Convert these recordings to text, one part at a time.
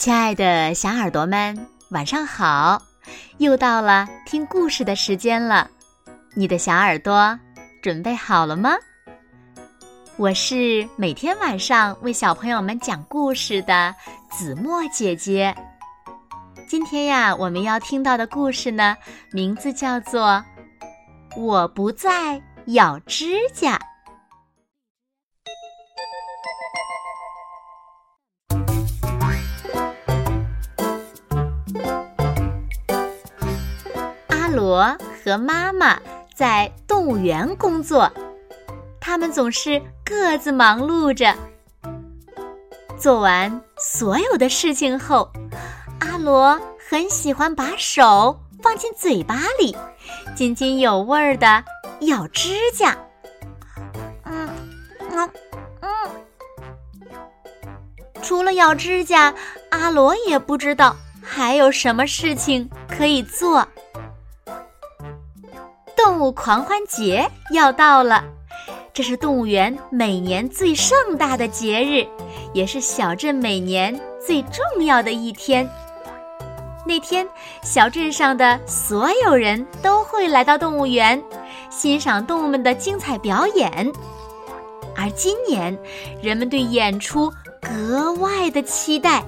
亲爱的小耳朵们，晚上好！又到了听故事的时间了，你的小耳朵准备好了吗？我是每天晚上为小朋友们讲故事的子墨姐姐。今天呀，我们要听到的故事呢，名字叫做《我不再咬指甲》。罗和妈妈在动物园工作，他们总是各自忙碌着。做完所有的事情后，阿罗很喜欢把手放进嘴巴里，津津有味儿的咬指甲。嗯嗯嗯，除了咬指甲，阿罗也不知道还有什么事情可以做。动物狂欢节要到了，这是动物园每年最盛大的节日，也是小镇每年最重要的一天。那天，小镇上的所有人都会来到动物园，欣赏动物们的精彩表演。而今年，人们对演出格外的期待，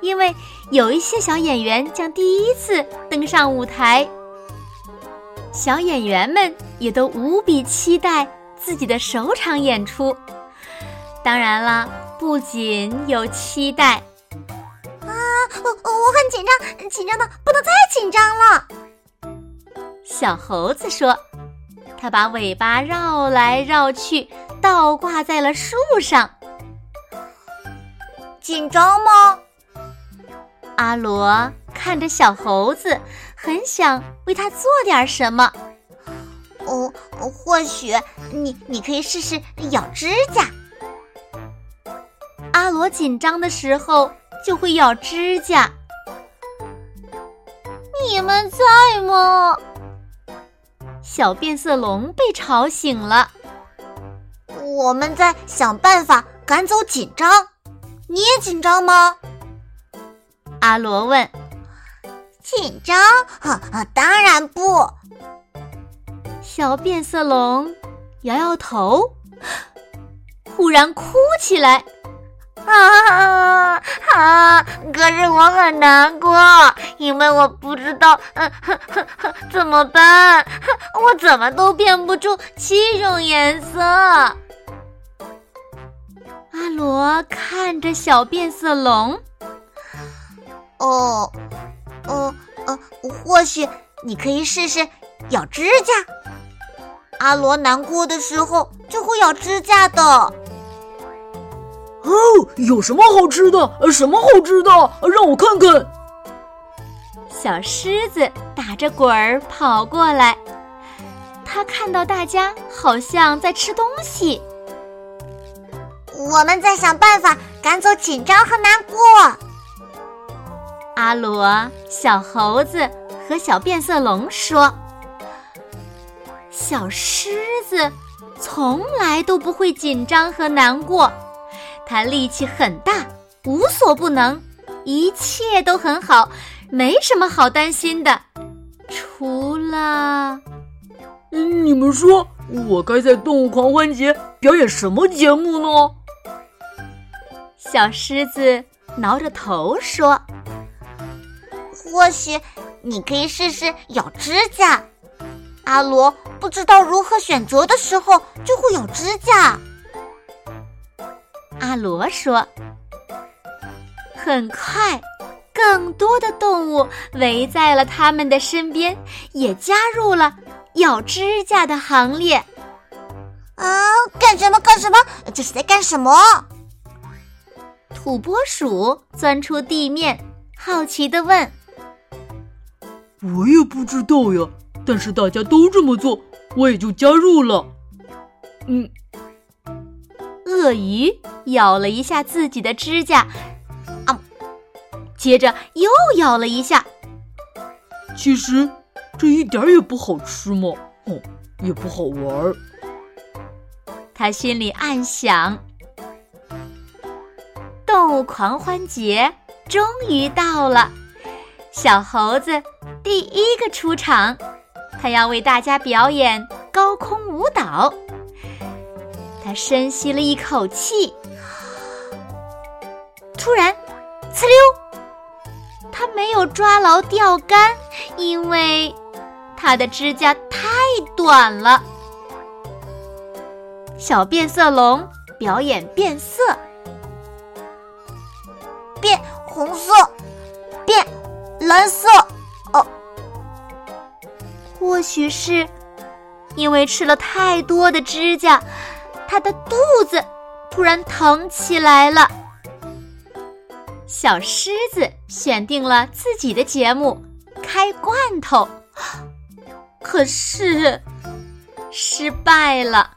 因为有一些小演员将第一次登上舞台。小演员们也都无比期待自己的首场演出。当然了，不仅有期待，啊，我我很紧张，紧张的不能再紧张了。小猴子说：“他把尾巴绕来绕去，倒挂在了树上。”紧张吗？阿罗看着小猴子。很想为他做点什么，哦，或许你你可以试试咬指甲。阿罗紧张的时候就会咬指甲。你们在吗？小变色龙被吵醒了。我们在想办法赶走紧张。你也紧张吗？阿罗问。紧张？当然不。小变色龙摇摇头，忽然哭起来。啊啊！可是我很难过，因为我不知道，嗯，怎么办？我怎么都变不出七种颜色。阿罗看着小变色龙，哦。呃呃，或许你可以试试咬指甲。阿罗难过的时候就会咬指甲的。哦，有什么好吃的？什么好吃的？让我看看。小狮子打着滚儿跑过来，它看到大家好像在吃东西。我们在想办法赶走紧张和难过。阿罗、小猴子和小变色龙说：“小狮子从来都不会紧张和难过，它力气很大，无所不能，一切都很好，没什么好担心的。除了……你们说我该在动物狂欢节表演什么节目呢？”小狮子挠着头说。或许你可以试试咬指甲。阿罗不知道如何选择的时候，就会咬指甲。阿罗说：“很快，更多的动物围在了他们的身边，也加入了咬指甲的行列。”啊，干什么？干什么？这是在干什么？土拨鼠钻出地面，好奇的问。我也不知道呀，但是大家都这么做，我也就加入了。嗯，鳄鱼咬了一下自己的指甲，啊，接着又咬了一下。其实这一点也不好吃嘛，哦，也不好玩儿。他心里暗想：动物狂欢节终于到了。小猴子第一个出场，他要为大家表演高空舞蹈。他深吸了一口气，突然，呲溜，他没有抓牢钓竿，因为他的指甲太短了。小变色龙表演变色，变红色，变蓝色。许是因为吃了太多的指甲。他的肚子突然疼起来了。小狮子选定了自己的节目——开罐头，可是失败了。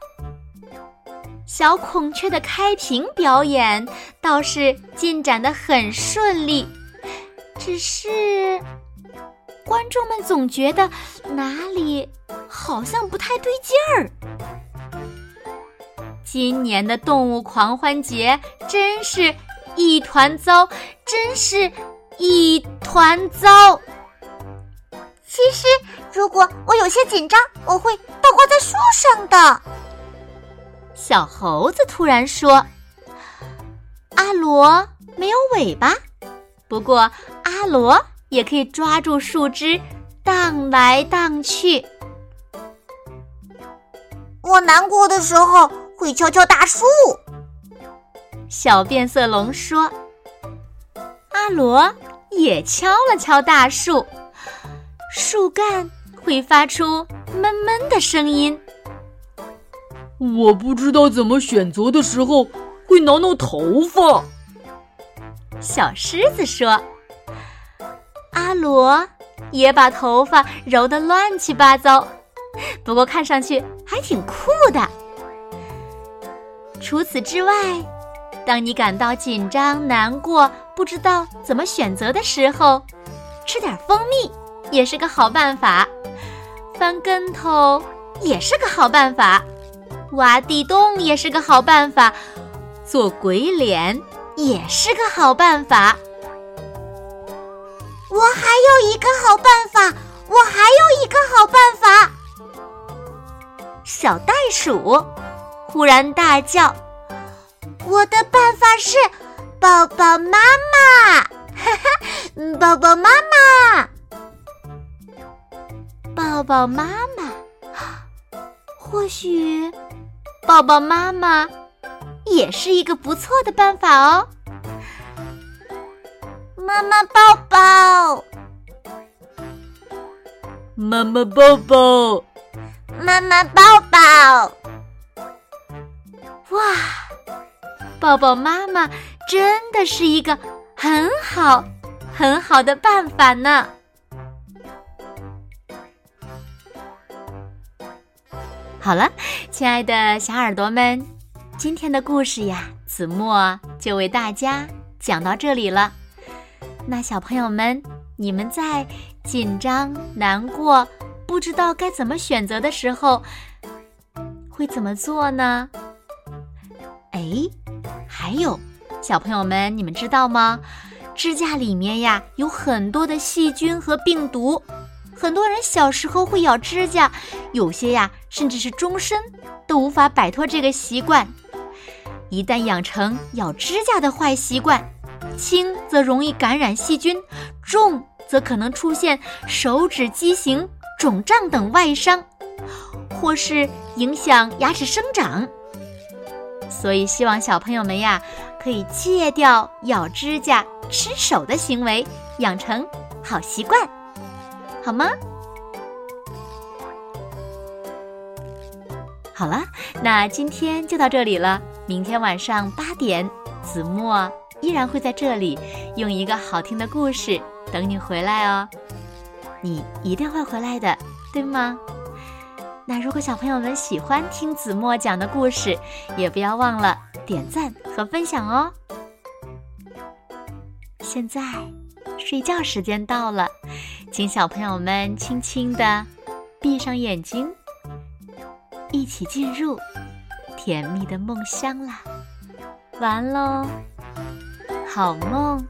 小孔雀的开屏表演倒是进展的很顺利，只是观众们总觉得哪里好像不太对劲儿。今年的动物狂欢节真是一团糟，真是一团糟。其实，如果我有些紧张，我会倒挂在树上的。小猴子突然说：“阿罗没有尾巴，不过阿罗也可以抓住树枝荡来荡去。”我难过的时候。会敲敲大树，小变色龙说：“阿罗也敲了敲大树，树干会发出闷闷的声音。”我不知道怎么选择的时候会挠挠头发。小狮子说：“阿罗也把头发揉得乱七八糟，不过看上去还挺酷的。”除此之外，当你感到紧张、难过、不知道怎么选择的时候，吃点蜂蜜也是个好办法。翻跟头也是个好办法，挖地洞也是个好办法，做鬼脸也是个好办法。我还有一个好办法，我还有一个好办法。小袋鼠。忽然大叫：“我的办法是抱抱妈妈，哈哈，抱抱妈妈，抱抱妈妈。或许抱抱妈妈也是一个不错的办法哦。妈妈抱抱，妈妈抱抱，妈妈抱抱。”哇，抱抱妈妈真的是一个很好很好的办法呢。好了，亲爱的小耳朵们，今天的故事呀，子墨就为大家讲到这里了。那小朋友们，你们在紧张、难过、不知道该怎么选择的时候，会怎么做呢？哎，还有，小朋友们，你们知道吗？指甲里面呀有很多的细菌和病毒，很多人小时候会咬指甲，有些呀甚至是终身都无法摆脱这个习惯。一旦养成咬指甲的坏习惯，轻则容易感染细菌，重则可能出现手指畸形、肿胀等外伤，或是影响牙齿生长。所以，希望小朋友们呀，可以戒掉咬指甲、吃手的行为，养成好习惯，好吗？好了，那今天就到这里了。明天晚上八点，子墨依然会在这里，用一个好听的故事等你回来哦。你一定会回来的，对吗？那如果小朋友们喜欢听子墨讲的故事，也不要忘了点赞和分享哦。现在睡觉时间到了，请小朋友们轻轻的闭上眼睛，一起进入甜蜜的梦乡啦！完喽，好梦。